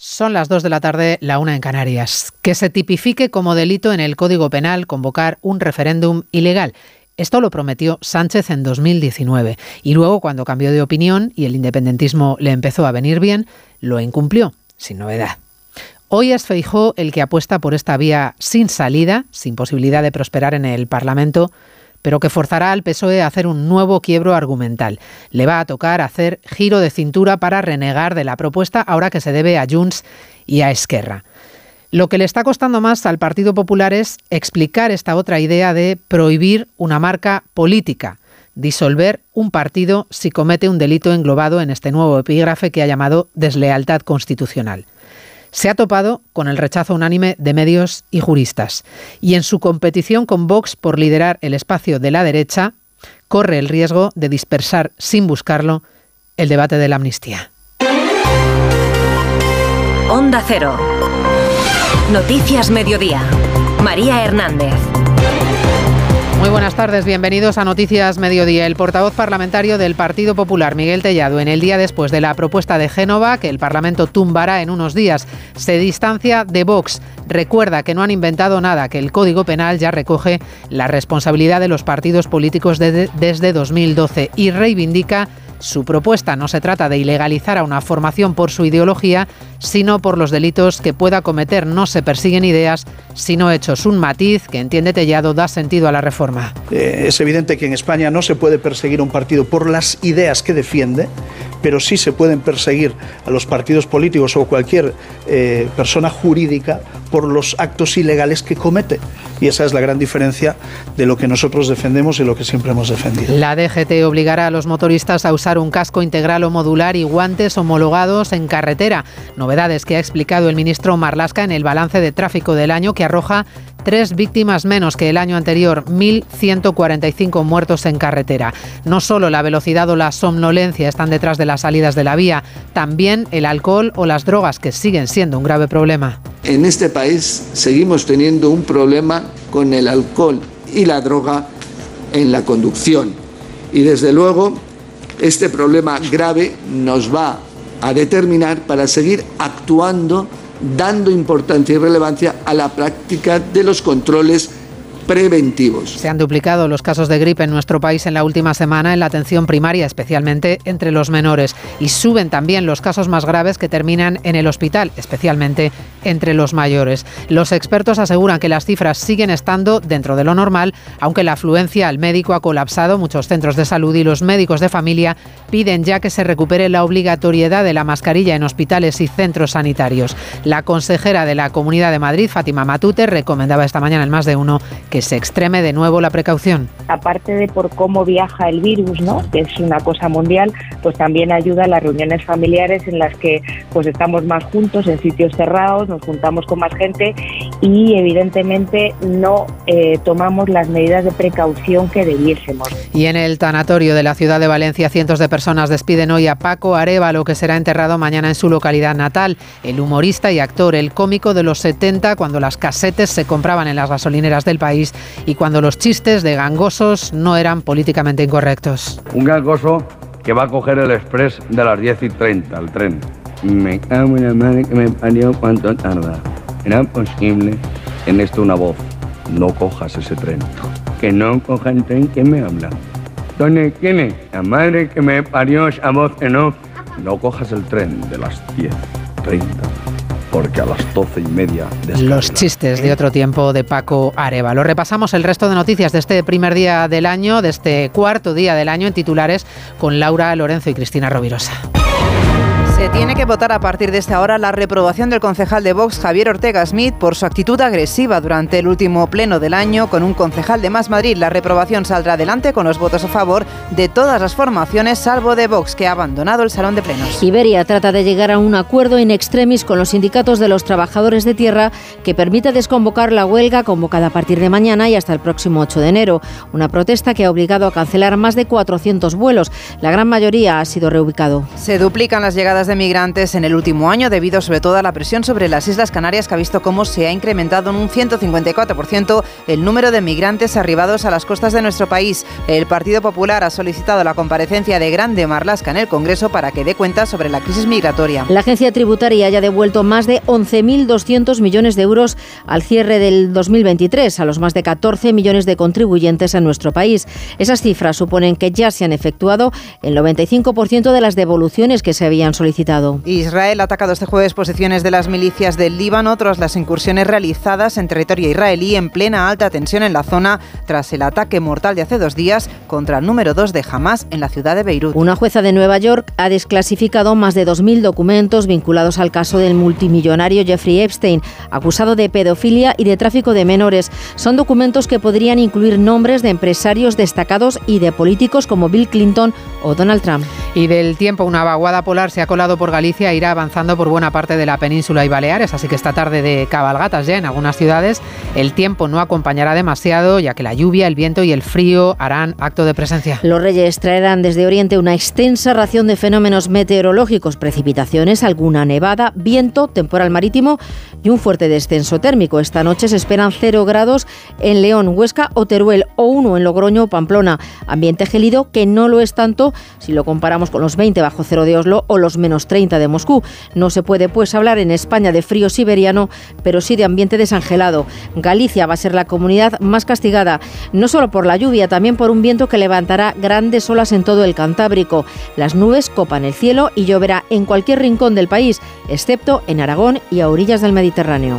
Son las 2 de la tarde, la una en Canarias. Que se tipifique como delito en el Código Penal convocar un referéndum ilegal. Esto lo prometió Sánchez en 2019 y luego cuando cambió de opinión y el independentismo le empezó a venir bien, lo incumplió, sin novedad. Hoy es Feijó el que apuesta por esta vía sin salida, sin posibilidad de prosperar en el Parlamento, pero que forzará al PSOE a hacer un nuevo quiebro argumental. Le va a tocar hacer giro de cintura para renegar de la propuesta ahora que se debe a Junts y a Esquerra. Lo que le está costando más al Partido Popular es explicar esta otra idea de prohibir una marca política, disolver un partido si comete un delito englobado en este nuevo epígrafe que ha llamado deslealtad constitucional se ha topado con el rechazo unánime de medios y juristas. Y en su competición con Vox por liderar el espacio de la derecha, corre el riesgo de dispersar sin buscarlo el debate de la amnistía. Onda Cero. Noticias Mediodía. María Hernández. Muy buenas tardes, bienvenidos a Noticias Mediodía. El portavoz parlamentario del Partido Popular, Miguel Tellado, en el día después de la propuesta de Génova, que el Parlamento tumbará en unos días, se distancia de Vox. Recuerda que no han inventado nada, que el Código Penal ya recoge la responsabilidad de los partidos políticos desde 2012 y reivindica su propuesta no se trata de ilegalizar a una formación por su ideología, sino por los delitos que pueda cometer. No se persiguen ideas, sino hechos. Un matiz que entiende Tellado da sentido a la reforma. Eh, es evidente que en España no se puede perseguir un partido por las ideas que defiende, pero sí se pueden perseguir a los partidos políticos o cualquier eh, persona jurídica por los actos ilegales que comete. Y esa es la gran diferencia de lo que nosotros defendemos y lo que siempre hemos defendido. La DGT obligará a los motoristas a usar un casco integral o modular y guantes homologados en carretera. Novedades que ha explicado el ministro Marlasca en el balance de tráfico del año que arroja tres víctimas menos que el año anterior, 1.145 muertos en carretera. No solo la velocidad o la somnolencia están detrás de las salidas de la vía, también el alcohol o las drogas, que siguen siendo un grave problema. En este país seguimos teniendo un problema con el alcohol y la droga en la conducción. Y desde luego, este problema grave nos va a determinar para seguir actuando dando importancia y relevancia a la práctica de los controles preventivos. Se han duplicado los casos de gripe en nuestro país en la última semana en la atención primaria, especialmente entre los menores, y suben también los casos más graves que terminan en el hospital, especialmente entre los mayores. Los expertos aseguran que las cifras siguen estando dentro de lo normal, aunque la afluencia al médico ha colapsado muchos centros de salud y los médicos de familia piden ya que se recupere la obligatoriedad de la mascarilla en hospitales y centros sanitarios. La consejera de la Comunidad de Madrid, Fátima Matute, recomendaba esta mañana en más de uno que se extreme de nuevo la precaución. Aparte de por cómo viaja el virus, ¿no? que es una cosa mundial, pues también ayuda a las reuniones familiares en las que pues estamos más juntos en sitios cerrados, nos juntamos con más gente y evidentemente no eh, tomamos las medidas de precaución que debiésemos. Y en el tanatorio de la ciudad de Valencia, cientos de personas despiden hoy a Paco Arevalo, que será enterrado mañana en su localidad natal. El humorista y actor, el cómico de los 70, cuando las casetes se compraban en las gasolineras del país y cuando los chistes de gangosos no eran políticamente incorrectos. Un gangoso que va a coger el express de las 10 y 30, el tren. Me cago en la madre que me parió cuánto tarda. Era posible en esto una voz. No cojas ese tren. Que no coja el tren que me habla. ¿Dónde es? La madre que me parió esa voz que no. No cojas el tren de las 10, 30 porque a las doce y media... Los chistes de otro tiempo de Paco Areva. Lo repasamos el resto de noticias de este primer día del año, de este cuarto día del año en titulares con Laura Lorenzo y Cristina Rovirosa. Se tiene que votar a partir de esta hora la reprobación del concejal de Vox Javier Ortega Smith por su actitud agresiva durante el último pleno del año con un concejal de Más Madrid. La reprobación saldrá adelante con los votos a favor de todas las formaciones salvo de Vox que ha abandonado el salón de plenos. Iberia trata de llegar a un acuerdo in extremis con los sindicatos de los trabajadores de tierra que permita desconvocar la huelga convocada a partir de mañana y hasta el próximo 8 de enero. Una protesta que ha obligado a cancelar más de 400 vuelos. La gran mayoría ha sido reubicado. Se duplican las llegadas de migrantes en el último año, debido sobre todo a la presión sobre las Islas Canarias, que ha visto cómo se ha incrementado en un 154% el número de migrantes arribados a las costas de nuestro país. El Partido Popular ha solicitado la comparecencia de Grande Marlasca en el Congreso para que dé cuenta sobre la crisis migratoria. La agencia tributaria haya devuelto más de 11.200 millones de euros al cierre del 2023 a los más de 14 millones de contribuyentes en nuestro país. Esas cifras suponen que ya se han efectuado el 95% de las devoluciones que se habían solicitado. Israel ha atacado este jueves posiciones de las milicias del Líbano tras las incursiones realizadas en territorio israelí en plena alta tensión en la zona tras el ataque mortal de hace dos días contra el número 2 de Hamas en la ciudad de Beirut. Una jueza de Nueva York ha desclasificado más de 2.000 documentos vinculados al caso del multimillonario Jeffrey Epstein, acusado de pedofilia y de tráfico de menores. Son documentos que podrían incluir nombres de empresarios destacados y de políticos como Bill Clinton o Donald Trump. Y del tiempo, una vaguada polar se ha colado por Galicia e irá avanzando por buena parte de la península y Baleares, así que esta tarde de cabalgatas ya en algunas ciudades el tiempo no acompañará demasiado, ya que la lluvia, el viento y el frío harán acto de presencia. Los reyes traerán desde Oriente una extensa ración de fenómenos meteorológicos, precipitaciones, alguna nevada, viento, temporal marítimo y un fuerte descenso térmico. Esta noche se esperan 0 grados en León, Huesca o Teruel o 1 en Logroño o Pamplona. Ambiente gélido que no lo es tanto si lo comparamos con los 20 bajo cero de Oslo o los menos 30 de Moscú. No se puede pues hablar en España de frío siberiano, pero sí de ambiente desangelado. Galicia va a ser la comunidad más castigada, no solo por la lluvia, también por un viento que levantará grandes olas en todo el Cantábrico. Las nubes copan el cielo y lloverá en cualquier rincón del país, excepto en Aragón y a orillas del Mediterráneo.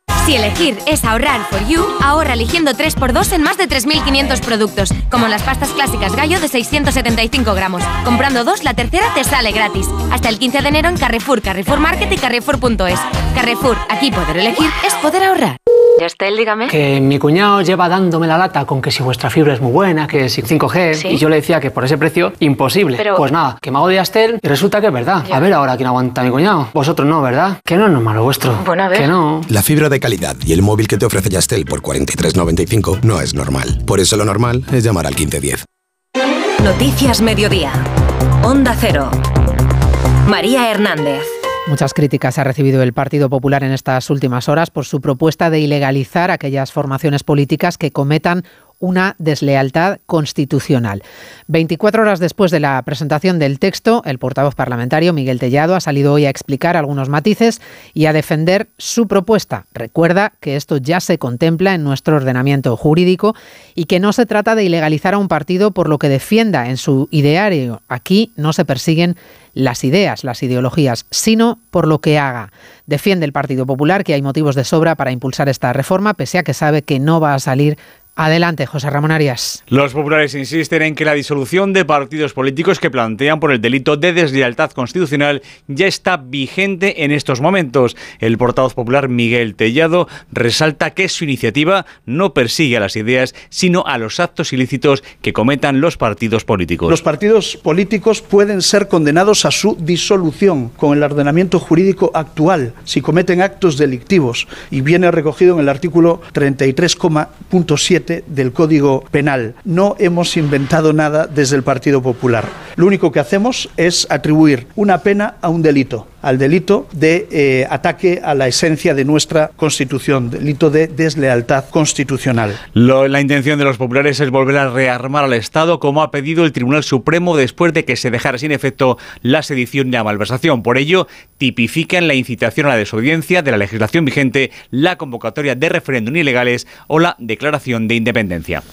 Si elegir es ahorrar for you, ahorra eligiendo 3x2 en más de 3.500 productos, como las pastas clásicas gallo de 675 gramos. Comprando dos, la tercera te sale gratis. Hasta el 15 de enero en Carrefour, Carrefour Market y Carrefour.es. Carrefour, aquí poder elegir es poder ahorrar. Yastel, dígame. Que mi cuñado lleva dándome la lata con que si vuestra fibra es muy buena, que si 5G, ¿Sí? y yo le decía que por ese precio, imposible. Pero- Pues nada, que me hago de Yastel y resulta que es verdad. Ya. A ver ahora quién aguanta a mi cuñado. Vosotros no, ¿verdad? Que no es normal lo vuestro. Bueno, a ver. Que no. La fibra de calidad y el móvil que te ofrece Yastel por 43.95 no es normal. Por eso lo normal es llamar al 1510. Noticias Mediodía. Onda Cero. María Hernández. Muchas críticas ha recibido el Partido Popular en estas últimas horas por su propuesta de ilegalizar aquellas formaciones políticas que cometan una deslealtad constitucional. 24 horas después de la presentación del texto, el portavoz parlamentario Miguel Tellado ha salido hoy a explicar algunos matices y a defender su propuesta. Recuerda que esto ya se contempla en nuestro ordenamiento jurídico y que no se trata de ilegalizar a un partido por lo que defienda en su ideario. Aquí no se persiguen las ideas, las ideologías, sino por lo que haga. Defiende el Partido Popular que hay motivos de sobra para impulsar esta reforma, pese a que sabe que no va a salir adelante. José Ramón Arias. Los populares insisten en que la disolución de partidos políticos que plantean por el delito de deslealtad constitucional ya está vigente en estos momentos. El portavoz popular Miguel Tellado resalta que su iniciativa no persigue a las ideas, sino a los actos ilícitos que cometan los partidos políticos. Los partidos políticos pueden ser condenados a su disolución con el ordenamiento jurídico actual si cometen actos delictivos y viene recogido en el artículo 33,7 del Código Penal. No hemos inventado nada desde el Partido Popular. Lo único que hacemos es atribuir una pena a un delito, al delito de eh, ataque a la esencia de nuestra Constitución, delito de deslealtad constitucional. La intención de los populares es volver a rearmar al Estado, como ha pedido el Tribunal Supremo después de que se dejara sin efecto la sedición y la malversación. Por ello, tipifican la incitación a la desobediencia de la legislación vigente, la convocatoria de referéndum ilegales o la declaración de independencia.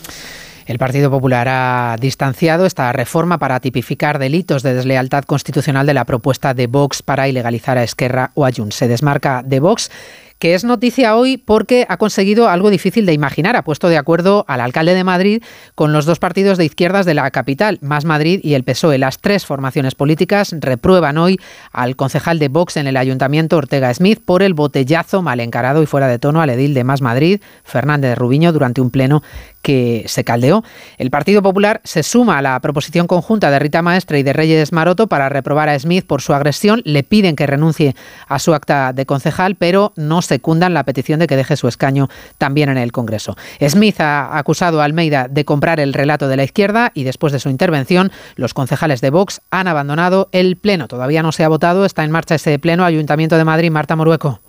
El Partido Popular ha distanciado esta reforma para tipificar delitos de deslealtad constitucional de la propuesta de Vox para ilegalizar a Esquerra o a. Se desmarca de Vox que es noticia hoy porque ha conseguido algo difícil de imaginar. Ha puesto de acuerdo al alcalde de Madrid con los dos partidos de izquierdas de la capital, Más Madrid y el PSOE. Las tres formaciones políticas reprueban hoy al concejal de Vox en el ayuntamiento, Ortega Smith, por el botellazo mal encarado y fuera de tono al edil de Más Madrid, Fernández Rubiño, durante un pleno que se caldeó. El Partido Popular se suma a la proposición conjunta de Rita Maestre y de Reyes Maroto para reprobar a Smith por su agresión. Le piden que renuncie a su acta de concejal, pero no secundan la petición de que deje su escaño también en el Congreso. Smith ha acusado a Almeida de comprar el relato de la izquierda y después de su intervención, los concejales de Vox han abandonado el Pleno. Todavía no se ha votado, está en marcha ese Pleno. Ayuntamiento de Madrid, Marta Morueco.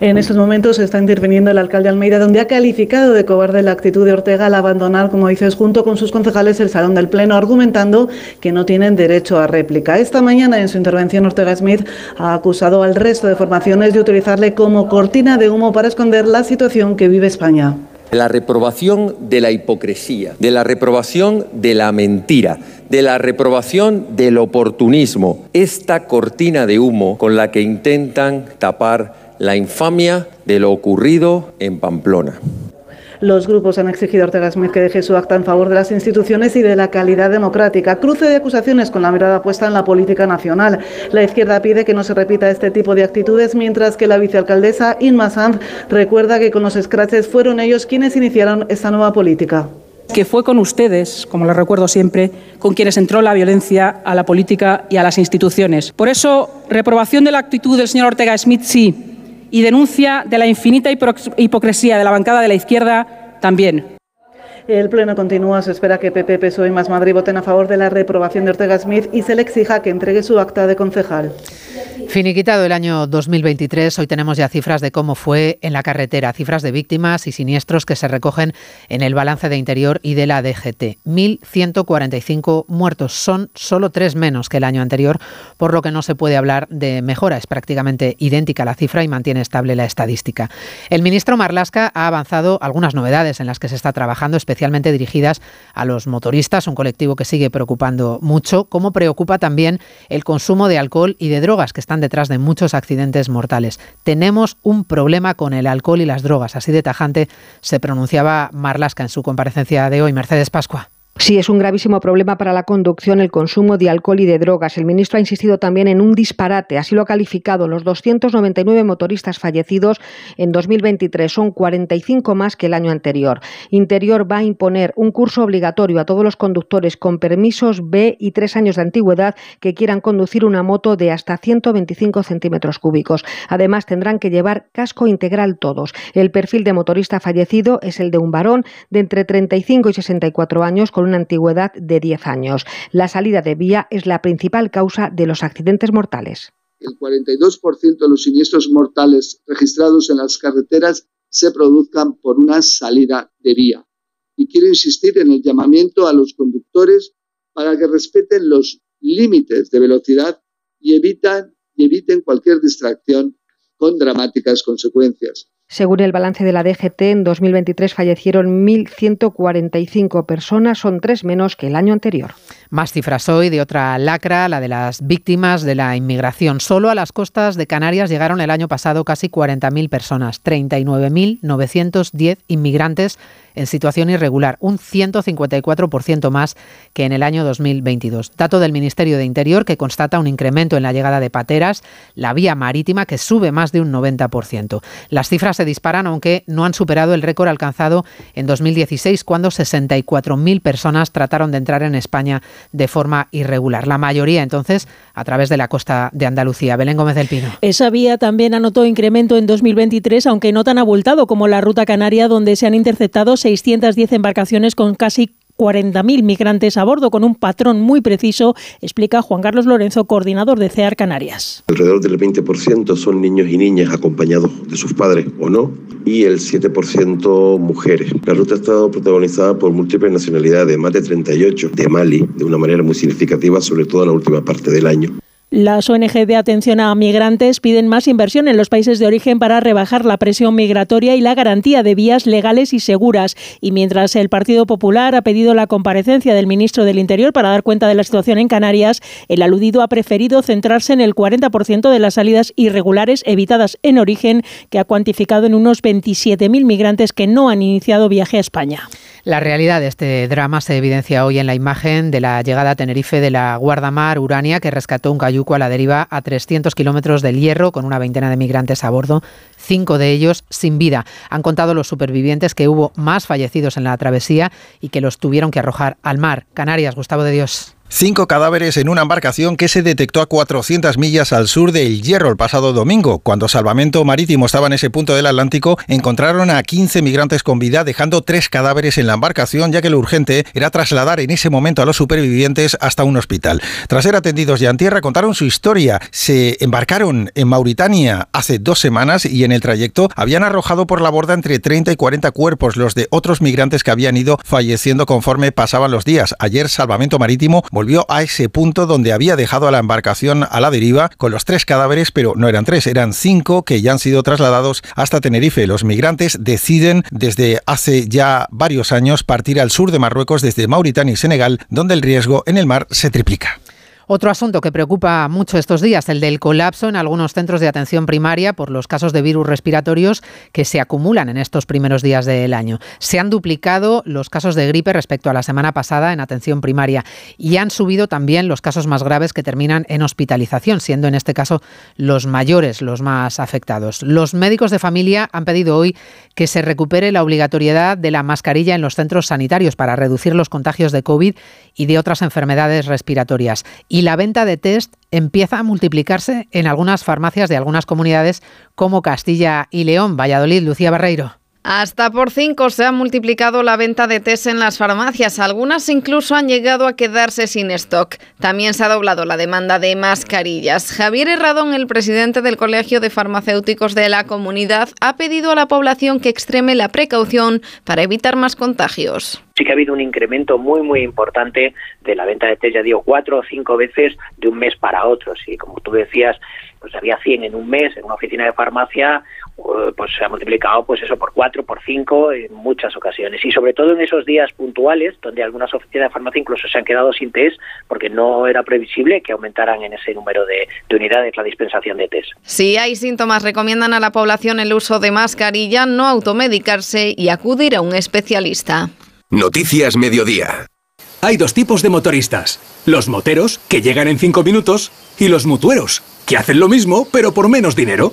En estos momentos está interviniendo el alcalde Almeida, donde ha calificado de cobarde la actitud de Ortega al abandonar, como dices, junto con sus concejales el salón del Pleno, argumentando que no tienen derecho a réplica. Esta mañana, en su intervención, Ortega Smith ha acusado al resto de formaciones de utilizarle como cortina de humo para esconder la situación que vive España. La reprobación de la hipocresía, de la reprobación de la mentira, de la reprobación del oportunismo, esta cortina de humo con la que intentan tapar la infamia de lo ocurrido en Pamplona. Los grupos han exigido a Ortega Smith que deje su acta en favor de las instituciones y de la calidad democrática. Cruce de acusaciones con la mirada puesta en la política nacional. La izquierda pide que no se repita este tipo de actitudes, mientras que la vicealcaldesa Inma Sanz recuerda que con los scratches fueron ellos quienes iniciaron esta nueva política que fue con ustedes, como lo recuerdo siempre, con quienes entró la violencia a la política y a las instituciones. Por eso, reprobación de la actitud del señor Ortega Smith sí, y denuncia de la infinita hipocresía de la bancada de la izquierda también. El pleno continúa. Se espera que PP, PSOE y Más Madrid voten a favor de la reprobación de Ortega Smith y se le exija que entregue su acta de concejal. Finiquitado el año 2023, hoy tenemos ya cifras de cómo fue en la carretera, cifras de víctimas y siniestros que se recogen en el balance de interior y de la DGT. 1.145 muertos, son solo tres menos que el año anterior, por lo que no se puede hablar de mejora. Es prácticamente idéntica la cifra y mantiene estable la estadística. El ministro Marlasca ha avanzado algunas novedades en las que se está trabajando, especialmente dirigidas a los motoristas, un colectivo que sigue preocupando mucho, como preocupa también el consumo de alcohol y de drogas que están detrás de muchos accidentes mortales. Tenemos un problema con el alcohol y las drogas, así de tajante se pronunciaba Marlasca en su comparecencia de hoy. Mercedes Pascua. Sí, es un gravísimo problema para la conducción el consumo de alcohol y de drogas. El ministro ha insistido también en un disparate, así lo ha calificado. Los 299 motoristas fallecidos en 2023 son 45 más que el año anterior. Interior va a imponer un curso obligatorio a todos los conductores con permisos B y tres años de antigüedad que quieran conducir una moto de hasta 125 centímetros cúbicos. Además, tendrán que llevar casco integral todos. El perfil de motorista fallecido es el de un varón de entre 35 y 64 años con una antigüedad de 10 años. La salida de vía es la principal causa de los accidentes mortales. El 42% de los siniestros mortales registrados en las carreteras se produzcan por una salida de vía. Y quiero insistir en el llamamiento a los conductores para que respeten los límites de velocidad y, evitan, y eviten cualquier distracción con dramáticas consecuencias. Según el balance de la DGT, en 2023 fallecieron 1.145 personas, son tres menos que el año anterior. Más cifras hoy de otra lacra, la de las víctimas de la inmigración. Solo a las costas de Canarias llegaron el año pasado casi 40.000 personas, 39.910 inmigrantes en situación irregular, un 154% más que en el año 2022. Dato del Ministerio de Interior que constata un incremento en la llegada de pateras, la vía marítima que sube más de un 90%. Las cifras se disparan aunque no han superado el récord alcanzado en 2016 cuando 64.000 personas trataron de entrar en España de forma irregular. La mayoría entonces a través de la costa de Andalucía. Belén Gómez del Pino. Esa vía también anotó incremento en 2023, aunque no tan abultado como la ruta canaria donde se han interceptado 610 embarcaciones con casi 40.000 migrantes a bordo con un patrón muy preciso, explica Juan Carlos Lorenzo, coordinador de CEAR Canarias. Alrededor del 20% son niños y niñas acompañados de sus padres o no, y el 7% mujeres. La ruta ha estado protagonizada por múltiples nacionalidades, más de 38 de Mali, de una manera muy significativa, sobre todo en la última parte del año. Las ONG de atención a migrantes piden más inversión en los países de origen para rebajar la presión migratoria y la garantía de vías legales y seguras. Y mientras el Partido Popular ha pedido la comparecencia del ministro del Interior para dar cuenta de la situación en Canarias, el aludido ha preferido centrarse en el 40% de las salidas irregulares evitadas en origen, que ha cuantificado en unos 27.000 migrantes que no han iniciado viaje a España. La realidad de este drama se evidencia hoy en la imagen de la llegada a Tenerife de la Guardamar Urania, que rescató un cayuco a la deriva a 300 kilómetros del Hierro, con una veintena de migrantes a bordo, cinco de ellos sin vida. Han contado los supervivientes que hubo más fallecidos en la travesía y que los tuvieron que arrojar al mar. Canarias, Gustavo de Dios. Cinco cadáveres en una embarcación que se detectó a 400 millas al sur de El Hierro el pasado domingo. Cuando Salvamento Marítimo estaba en ese punto del Atlántico, encontraron a 15 migrantes con vida, dejando tres cadáveres en la embarcación, ya que lo urgente era trasladar en ese momento a los supervivientes hasta un hospital. Tras ser atendidos ya en tierra, contaron su historia. Se embarcaron en Mauritania hace dos semanas y en el trayecto habían arrojado por la borda entre 30 y 40 cuerpos, los de otros migrantes que habían ido falleciendo conforme pasaban los días. Ayer Salvamento Marítimo volvió a ese punto donde había dejado a la embarcación a la deriva con los tres cadáveres, pero no eran tres, eran cinco que ya han sido trasladados hasta Tenerife. Los migrantes deciden desde hace ya varios años partir al sur de Marruecos desde Mauritania y Senegal, donde el riesgo en el mar se triplica. Otro asunto que preocupa mucho estos días, el del colapso en algunos centros de atención primaria por los casos de virus respiratorios que se acumulan en estos primeros días del año. Se han duplicado los casos de gripe respecto a la semana pasada en atención primaria y han subido también los casos más graves que terminan en hospitalización, siendo en este caso los mayores los más afectados. Los médicos de familia han pedido hoy que se recupere la obligatoriedad de la mascarilla en los centros sanitarios para reducir los contagios de COVID y de otras enfermedades respiratorias la venta de test empieza a multiplicarse en algunas farmacias de algunas comunidades como Castilla y León. Valladolid, Lucía Barreiro. Hasta por cinco se ha multiplicado la venta de test en las farmacias. Algunas incluso han llegado a quedarse sin stock. También se ha doblado la demanda de mascarillas. Javier Herradón, el presidente del Colegio de Farmacéuticos de la comunidad, ha pedido a la población que extreme la precaución para evitar más contagios. Sí que ha habido un incremento muy, muy importante de la venta de test, ya digo, cuatro o cinco veces de un mes para otro. Y como tú decías, pues había 100 en un mes en una oficina de farmacia, pues se ha multiplicado pues eso por cuatro, por cinco en muchas ocasiones y sobre todo en esos días puntuales donde algunas oficinas de farmacia incluso se han quedado sin test porque no era previsible que aumentaran en ese número de, de unidades la dispensación de test. Si hay síntomas recomiendan a la población el uso de mascarilla, no automedicarse y acudir a un especialista. Noticias Mediodía. Hay dos tipos de motoristas. Los moteros, que llegan en 5 minutos, y los mutueros, que hacen lo mismo, pero por menos dinero.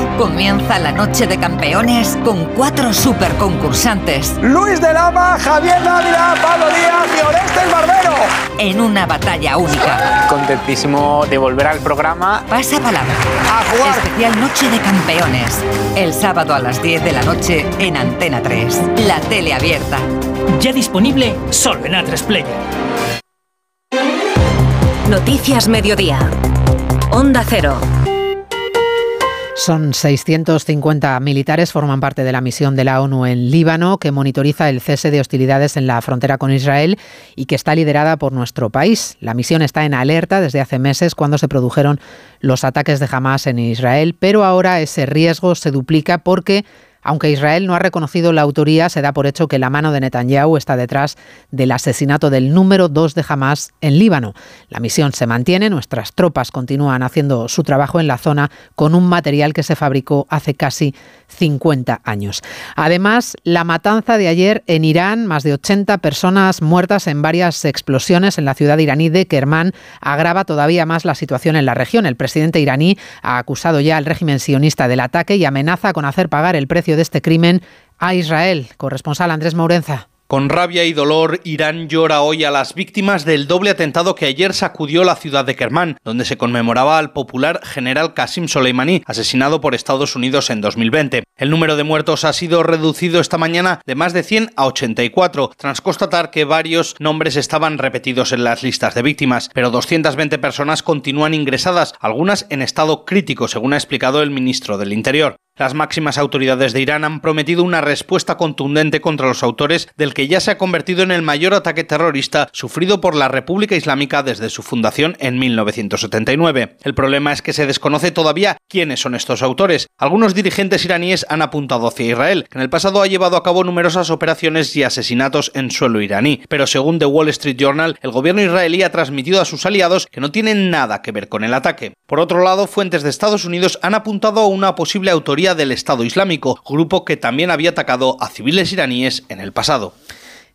comienza la noche de campeones con cuatro super concursantes. Luis de Lama, Javier Dávila, Pablo Díaz y Orestes Barbero. En una batalla única. Contentísimo de volver al programa. Pasa palabra. A jugar. Especial Noche de Campeones. El sábado a las 10 de la noche en Antena 3. La tele abierta. Ya disponible solo en A3 Player. Noticias Mediodía. Onda Cero. Son 650 militares, forman parte de la misión de la ONU en Líbano, que monitoriza el cese de hostilidades en la frontera con Israel y que está liderada por nuestro país. La misión está en alerta desde hace meses cuando se produjeron los ataques de Hamas en Israel, pero ahora ese riesgo se duplica porque aunque Israel no ha reconocido la autoría, se da por hecho que la mano de Netanyahu está detrás del asesinato del número dos de Hamas en Líbano. La misión se mantiene, nuestras tropas continúan haciendo su trabajo en la zona con un material que se fabricó hace casi 50 años. Además, la matanza de ayer en Irán, más de 80 personas muertas en varias explosiones en la ciudad iraní de Kermán, agrava todavía más la situación en la región. El presidente iraní ha acusado ya al régimen sionista del ataque y amenaza con hacer pagar el precio de este crimen a Israel. Corresponsal Andrés Mourenza. Con rabia y dolor, Irán llora hoy a las víctimas del doble atentado que ayer sacudió la ciudad de Kermán, donde se conmemoraba al popular general Qasim Soleimani, asesinado por Estados Unidos en 2020. El número de muertos ha sido reducido esta mañana de más de 100 a 84, tras constatar que varios nombres estaban repetidos en las listas de víctimas, pero 220 personas continúan ingresadas, algunas en estado crítico, según ha explicado el ministro del Interior. Las máximas autoridades de Irán han prometido una respuesta contundente contra los autores del que ya se ha convertido en el mayor ataque terrorista sufrido por la República Islámica desde su fundación en 1979. El problema es que se desconoce todavía quiénes son estos autores. Algunos dirigentes iraníes han apuntado hacia Israel, que en el pasado ha llevado a cabo numerosas operaciones y asesinatos en suelo iraní. Pero según The Wall Street Journal, el gobierno israelí ha transmitido a sus aliados que no tienen nada que ver con el ataque. Por otro lado, fuentes de Estados Unidos han apuntado a una posible autoría del Estado Islámico, grupo que también había atacado a civiles iraníes en el pasado.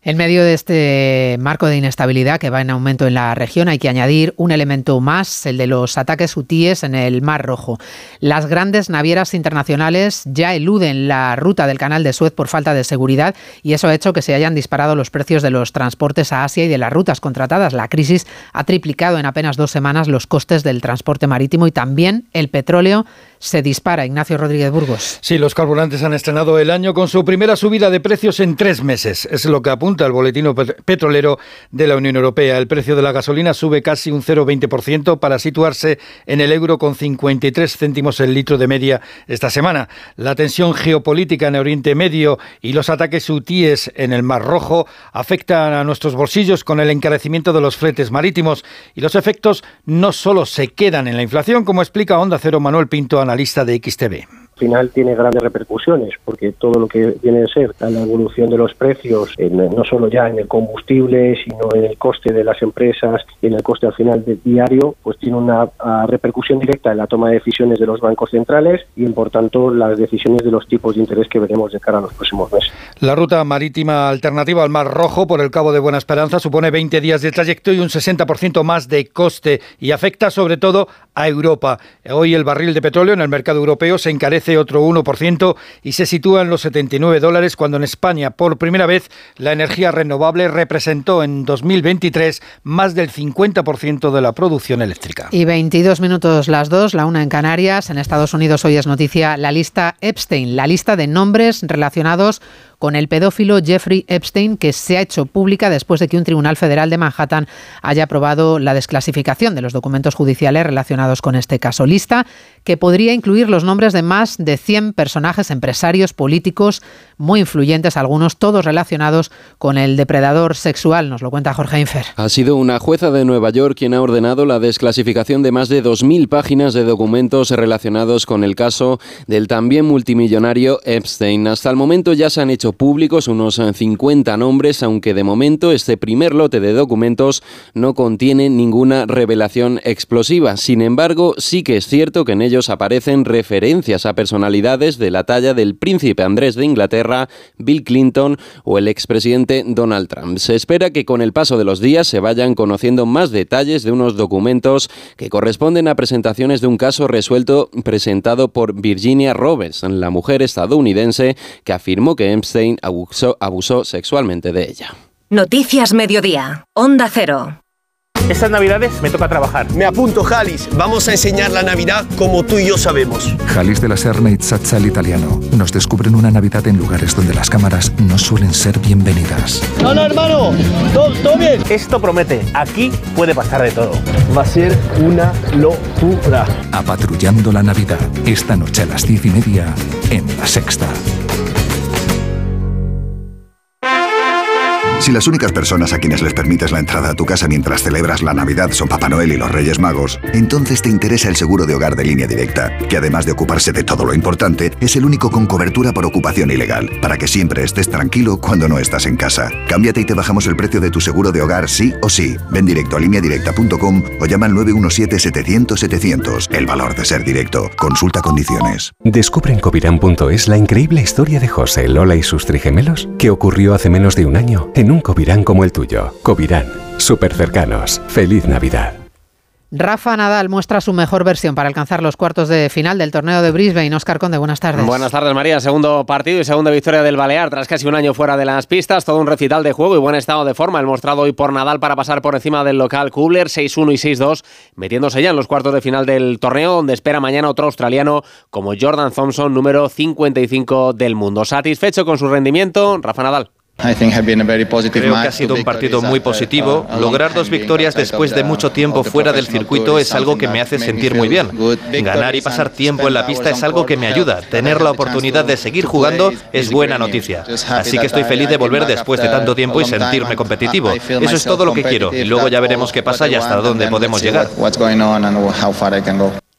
En medio de este marco de inestabilidad que va en aumento en la región, hay que añadir un elemento más, el de los ataques hutíes en el Mar Rojo. Las grandes navieras internacionales ya eluden la ruta del canal de Suez por falta de seguridad y eso ha hecho que se hayan disparado los precios de los transportes a Asia y de las rutas contratadas. La crisis ha triplicado en apenas dos semanas los costes del transporte marítimo y también el petróleo se dispara. Ignacio Rodríguez Burgos. Sí, los carburantes han estrenado el año con su primera subida de precios en tres meses. Es lo que apunta el boletín petrolero de la Unión Europea. El precio de la gasolina sube casi un 0,20% para situarse en el euro con 53 céntimos el litro de media esta semana. La tensión geopolítica en Oriente Medio y los ataques hutíes en el Mar Rojo afectan a nuestros bolsillos con el encarecimiento de los fletes marítimos y los efectos no solo se quedan en la inflación, como explica Onda Cero Manuel Pinto, analista de XTV final tiene grandes repercusiones porque todo lo que viene a ser la evolución de los precios, no solo ya en el combustible, sino en el coste de las empresas y en el coste al final del diario, pues tiene una repercusión directa en la toma de decisiones de los bancos centrales y, por tanto, las decisiones de los tipos de interés que veremos de cara a los próximos meses. La ruta marítima alternativa al Mar Rojo por el Cabo de Buena Esperanza supone 20 días de trayecto y un 60% más de coste y afecta sobre todo a Europa. Hoy el barril de petróleo en el mercado europeo se encarece otro 1% y se sitúa en los 79 dólares cuando en España por primera vez la energía renovable representó en 2023 más del 50% de la producción eléctrica. Y 22 minutos las dos, la una en Canarias. En Estados Unidos hoy es noticia la lista Epstein, la lista de nombres relacionados con el pedófilo Jeffrey Epstein, que se ha hecho pública después de que un tribunal federal de Manhattan haya aprobado la desclasificación de los documentos judiciales relacionados con este caso. Lista que podría incluir los nombres de más de 100 personajes empresarios, políticos, muy influyentes, algunos todos relacionados con el depredador sexual, nos lo cuenta Jorge Infer. Ha sido una jueza de Nueva York quien ha ordenado la desclasificación de más de 2.000 páginas de documentos relacionados con el caso del también multimillonario Epstein. Hasta el momento ya se han hecho públicos unos 50 nombres, aunque de momento este primer lote de documentos no contiene ninguna revelación explosiva. Sin embargo, sí que es cierto que en ellos aparecen referencias a personalidades de la talla del príncipe Andrés de Inglaterra, Bill Clinton o el expresidente Donald Trump. Se espera que con el paso de los días se vayan conociendo más detalles de unos documentos que corresponden a presentaciones de un caso resuelto presentado por Virginia Roberts, la mujer estadounidense que afirmó que Epstein abusó, abusó sexualmente de ella. Noticias Mediodía, Onda Cero. Estas navidades me toca trabajar. Me apunto, Jalis. Vamos a enseñar la Navidad como tú y yo sabemos. Jalis de la Serna y italiano. Nos descubren una Navidad en lugares donde las cámaras no suelen ser bienvenidas. No, no, hermano. Todo, todo bien. Esto promete. Aquí puede pasar de todo. Va a ser una locura. Apatrullando la Navidad. Esta noche a las diez y media en La Sexta. Si las únicas personas a quienes les permites la entrada a tu casa mientras celebras la Navidad son Papá Noel y los Reyes Magos, entonces te interesa el seguro de hogar de línea directa, que además de ocuparse de todo lo importante, es el único con cobertura por ocupación ilegal, para que siempre estés tranquilo cuando no estás en casa. Cámbiate y te bajamos el precio de tu seguro de hogar sí o sí. Ven directo a lineadirecta.com o llama al 917-700-700. El valor de ser directo. Consulta condiciones. Descubre en la increíble historia de José, Lola y sus trigemelos que ocurrió hace menos de un año un Covirán como el tuyo. Covirán, súper cercanos. Feliz Navidad. Rafa Nadal muestra su mejor versión para alcanzar los cuartos de final del torneo de Brisbane. Oscar Conde, buenas tardes. Buenas tardes, María. Segundo partido y segunda victoria del Balear tras casi un año fuera de las pistas. Todo un recital de juego y buen estado de forma. El mostrado hoy por Nadal para pasar por encima del local Kubler 6-1 y 6-2, metiéndose ya en los cuartos de final del torneo, donde espera mañana otro australiano como Jordan Thompson, número 55 del mundo. Satisfecho con su rendimiento, Rafa Nadal. Creo que ha sido un partido muy positivo. Lograr dos victorias después de mucho tiempo fuera del circuito es algo que me hace sentir muy bien. Ganar y pasar tiempo en la pista es algo que me ayuda. Tener la oportunidad de seguir jugando es buena noticia. Así que estoy feliz de volver después de tanto tiempo y sentirme competitivo. Eso es todo lo que quiero. Y luego ya veremos qué pasa y hasta dónde podemos llegar.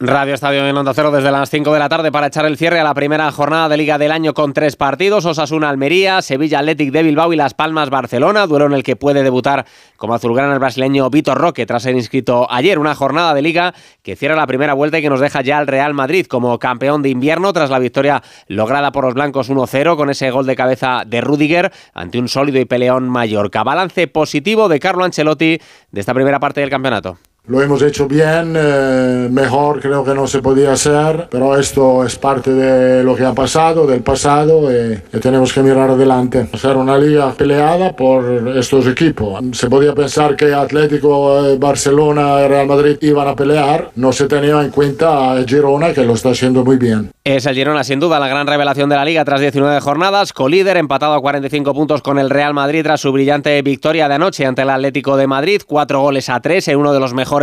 Radio Estadio en Onda Cero desde las 5 de la tarde para echar el cierre a la primera jornada de Liga del año con tres partidos: Osasuna Almería, Sevilla Athletic de Bilbao y Las Palmas Barcelona. Duelo en el que puede debutar como azulgrana el brasileño Vitor Roque tras ser inscrito ayer. Una jornada de Liga que cierra la primera vuelta y que nos deja ya al Real Madrid como campeón de invierno tras la victoria lograda por los blancos 1-0 con ese gol de cabeza de Rudiger ante un sólido y peleón Mallorca. Balance positivo de Carlo Ancelotti de esta primera parte del campeonato. Lo hemos hecho bien, eh, mejor creo que no se podía hacer, pero esto es parte de lo que ha pasado, del pasado, y, y tenemos que mirar adelante. Hacer una liga peleada por estos equipos. Se podía pensar que Atlético, eh, Barcelona y Real Madrid iban a pelear, no se tenía en cuenta a Girona, que lo está haciendo muy bien. Es el Girona, sin duda, la gran revelación de la liga tras 19 jornadas, colíder, empatado a 45 puntos con el Real Madrid tras su brillante victoria de anoche ante el Atlético de Madrid, cuatro goles a tres en uno de los mejores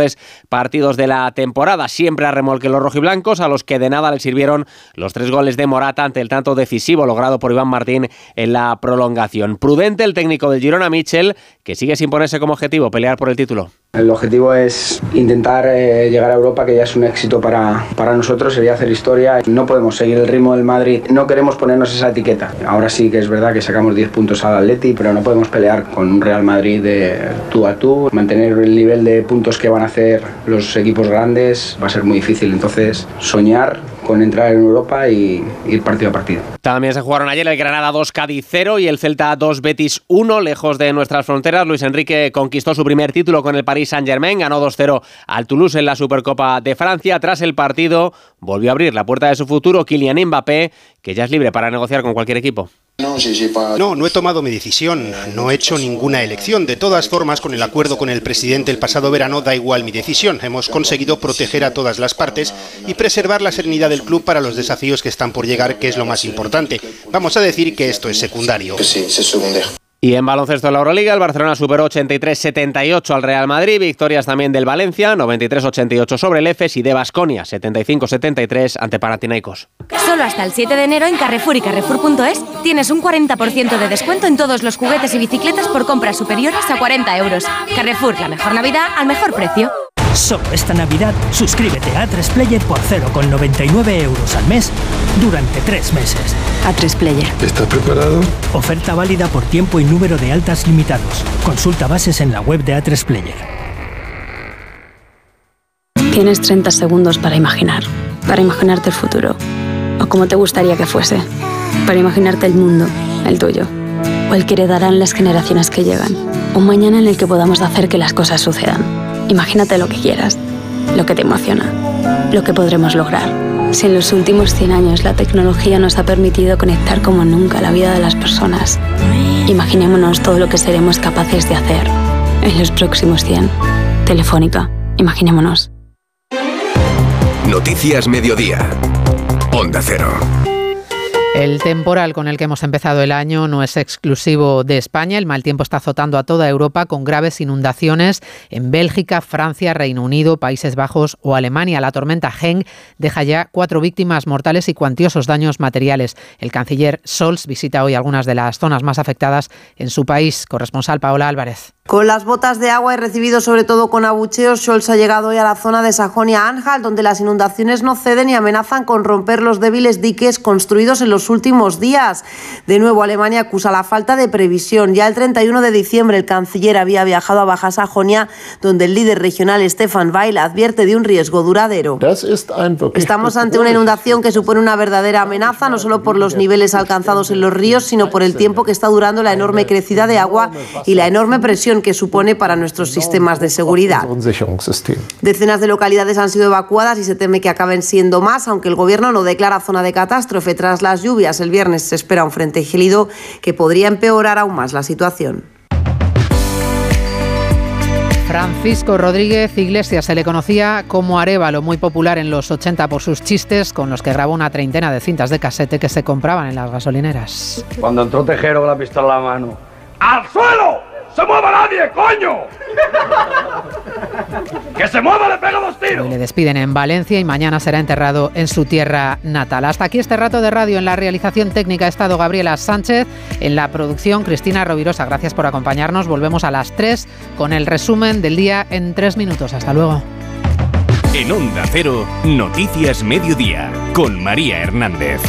partidos de la temporada, siempre a remolque los rojiblancos, a los que de nada le sirvieron los tres goles de Morata ante el tanto decisivo logrado por Iván Martín en la prolongación. Prudente el técnico del Girona, Michel, que sigue sin ponerse como objetivo pelear por el título. El objetivo es intentar eh, llegar a Europa, que ya es un éxito para, para nosotros, sería hacer historia. No podemos seguir el ritmo del Madrid, no queremos ponernos esa etiqueta. Ahora sí que es verdad que sacamos 10 puntos al Atleti, pero no podemos pelear con un Real Madrid de tú a tú. Mantener el nivel de puntos que van a hacer los equipos grandes va a ser muy difícil. Entonces, soñar con entrar en Europa y ir partido a partido. También se jugaron ayer el Granada 2 Cádiz 0 y el Celta 2 Betis 1, lejos de nuestras fronteras. Luis Enrique conquistó su primer título con el Paris Saint-Germain, ganó 2-0 al Toulouse en la Supercopa de Francia. Tras el partido, volvió a abrir la puerta de su futuro Kylian Mbappé, que ya es libre para negociar con cualquier equipo. No, no he tomado mi decisión, no he hecho ninguna elección. De todas formas, con el acuerdo con el presidente el pasado verano, da igual mi decisión. Hemos conseguido proteger a todas las partes y preservar la serenidad del club para los desafíos que están por llegar, que es lo más importante. Vamos a decir que esto es secundario. Y en baloncesto de la Euroliga, el Barcelona superó 83-78 al Real Madrid, victorias también del Valencia, 93-88 sobre el EFES y de Basconia, 75-73 ante Panathinaikos. Solo hasta el 7 de enero en Carrefour y Carrefour.es tienes un 40% de descuento en todos los juguetes y bicicletas por compras superiores a 40 euros. Carrefour, la mejor Navidad al mejor precio. Solo esta Navidad suscríbete a Player por 0,99 euros al mes durante tres meses. A3 Player. ¿Estás preparado? Oferta válida por tiempo y número de altas limitados. Consulta bases en la web de A3 Player. Tienes 30 segundos para imaginar, para imaginarte el futuro, o como te gustaría que fuese, para imaginarte el mundo, el tuyo, o el que heredarán las generaciones que llegan, un mañana en el que podamos hacer que las cosas sucedan. Imagínate lo que quieras, lo que te emociona, lo que podremos lograr. Si en los últimos 100 años la tecnología nos ha permitido conectar como nunca la vida de las personas, imaginémonos todo lo que seremos capaces de hacer en los próximos 100. Telefónica, imaginémonos. Noticias Mediodía. Onda Cero. El temporal con el que hemos empezado el año no es exclusivo de España. El mal tiempo está azotando a toda Europa con graves inundaciones en Bélgica, Francia, Reino Unido, Países Bajos o Alemania. La tormenta Gen deja ya cuatro víctimas mortales y cuantiosos daños materiales. El canciller Scholz visita hoy algunas de las zonas más afectadas en su país. Corresponsal Paola Álvarez. Con las botas de agua y recibido sobre todo con abucheos, Scholz ha llegado hoy a la zona de Sajonia-Anhalt, donde las inundaciones no ceden y amenazan con romper los débiles diques construidos en los últimos días. De nuevo, Alemania acusa la falta de previsión. Ya el 31 de diciembre, el canciller había viajado a Baja Sajonia, donde el líder regional Stefan Weil advierte de un riesgo duradero. Estamos ante una inundación que supone una verdadera amenaza, no solo por los niveles alcanzados en los ríos, sino por el tiempo que está durando la enorme crecida de agua y la enorme presión presión que supone para nuestros sistemas de seguridad. Decenas de localidades han sido evacuadas y se teme que acaben siendo más, aunque el gobierno no declara zona de catástrofe tras las lluvias. El viernes se espera un frente gélido que podría empeorar aún más la situación. Francisco Rodríguez Iglesias se le conocía como Arevalo, muy popular en los 80 por sus chistes, con los que grabó una treintena de cintas de casete que se compraban en las gasolineras. Cuando entró Tejero con la pistola en la mano, ¡al suelo! ¡Se mueva nadie, coño! ¡Que se mueva, le pega dos tiros! Hoy le despiden en Valencia y mañana será enterrado en su tierra natal. Hasta aquí este rato de radio en la realización técnica ha estado Gabriela Sánchez, en la producción Cristina Rovirosa. Gracias por acompañarnos. Volvemos a las 3 con el resumen del día en 3 minutos. Hasta luego. En Onda Cero, Noticias Mediodía, con María Hernández.